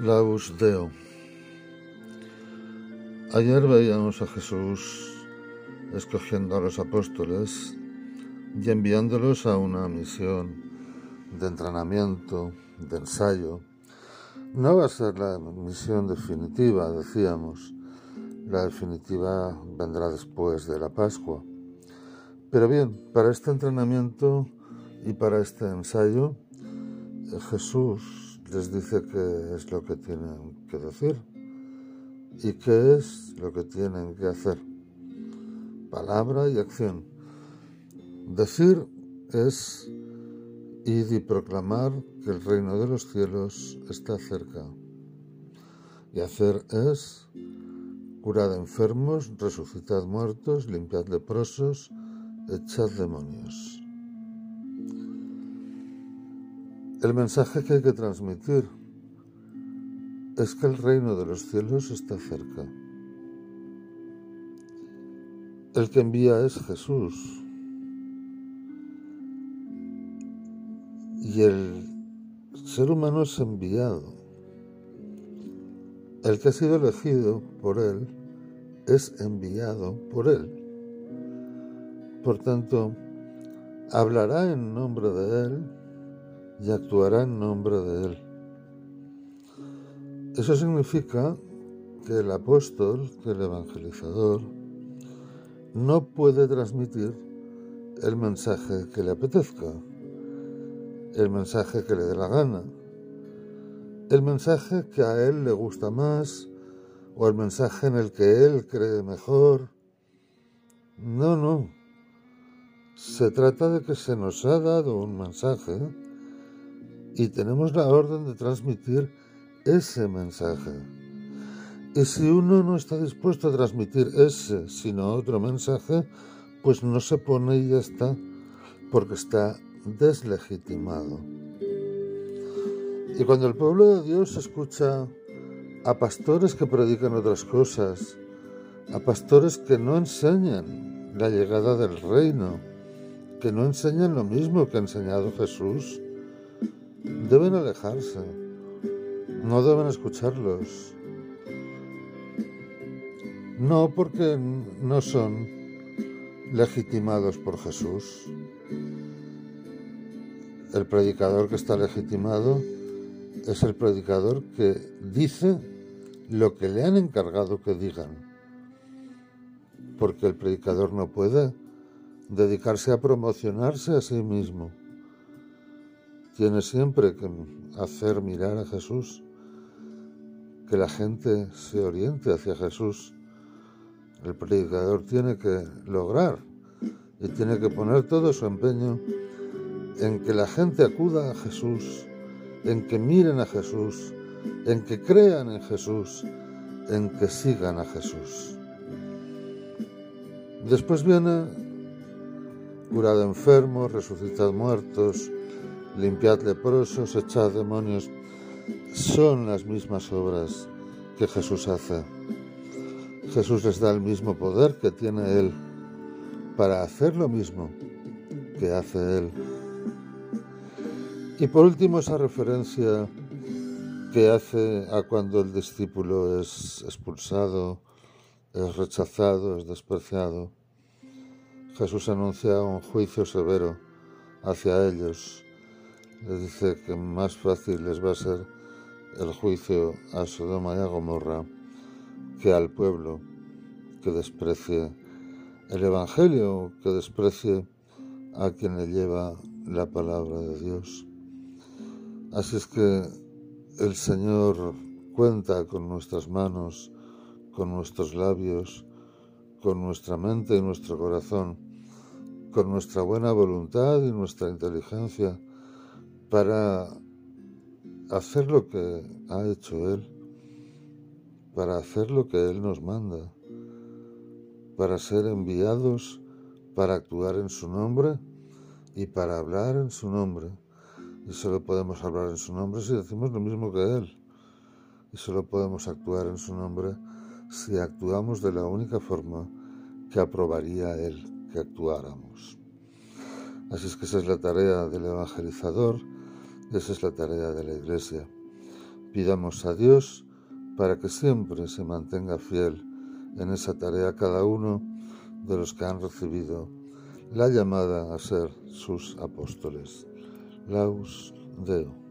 Laus Deo. Ayer veíamos a Jesús escogiendo a los apóstoles y enviándolos a una misión de entrenamiento, de ensayo. No va a ser la misión definitiva, decíamos. La definitiva vendrá después de la Pascua. Pero bien, para este entrenamiento y para este ensayo, Jesús les dice qué es lo que tienen que decir y qué es lo que tienen que hacer. Palabra y acción. Decir es ir y proclamar que el reino de los cielos está cerca. Y hacer es curad enfermos, resucitad muertos, limpiad leprosos, echad demonios. El mensaje que hay que transmitir es que el reino de los cielos está cerca. El que envía es Jesús. Y el ser humano es enviado. El que ha sido elegido por Él es enviado por Él. Por tanto, hablará en nombre de Él y actuará en nombre de Él. Eso significa que el apóstol, que el evangelizador, no puede transmitir el mensaje que le apetezca, el mensaje que le dé la gana, el mensaje que a él le gusta más o el mensaje en el que él cree mejor. No, no. Se trata de que se nos ha dado un mensaje y tenemos la orden de transmitir ese mensaje. Y si uno no está dispuesto a transmitir ese, sino otro mensaje, pues no se pone y ya está, porque está deslegitimado. Y cuando el pueblo de Dios escucha a pastores que predican otras cosas, a pastores que no enseñan la llegada del reino, que no enseñan lo mismo que ha enseñado Jesús, deben alejarse, no deben escucharlos. No porque no son legitimados por Jesús. El predicador que está legitimado es el predicador que dice lo que le han encargado que digan. Porque el predicador no puede dedicarse a promocionarse a sí mismo tiene siempre que hacer mirar a Jesús, que la gente se oriente hacia Jesús. El predicador tiene que lograr y tiene que poner todo su empeño en que la gente acuda a Jesús, en que miren a Jesús, en que crean en Jesús, en que sigan a Jesús. Después viene curad enfermos, resucitad muertos, limpiad leprosos, echad demonios, son las mismas obras que Jesús hace. Jesús les da el mismo poder que tiene Él para hacer lo mismo que hace Él. Y por último esa referencia que hace a cuando el discípulo es expulsado, es rechazado, es despreciado. Jesús anuncia un juicio severo hacia ellos les dice que más fácil les va a ser el juicio a Sodoma y a Gomorra que al pueblo que desprecie el Evangelio, que desprecie a quien le lleva la palabra de Dios. Así es que el Señor cuenta con nuestras manos, con nuestros labios, con nuestra mente y nuestro corazón, con nuestra buena voluntad y nuestra inteligencia, para hacer lo que ha hecho Él, para hacer lo que Él nos manda, para ser enviados, para actuar en su nombre y para hablar en su nombre. Y solo podemos hablar en su nombre si decimos lo mismo que Él. Y solo podemos actuar en su nombre si actuamos de la única forma que aprobaría Él que actuáramos. Así es que esa es la tarea del evangelizador esa es la tarea de la Iglesia, Pidamos a Dios para que siempre se mantenga fiel en esa tarea cada uno de los que han recibido la llamada a ser sus apóstoles. Laus Deo.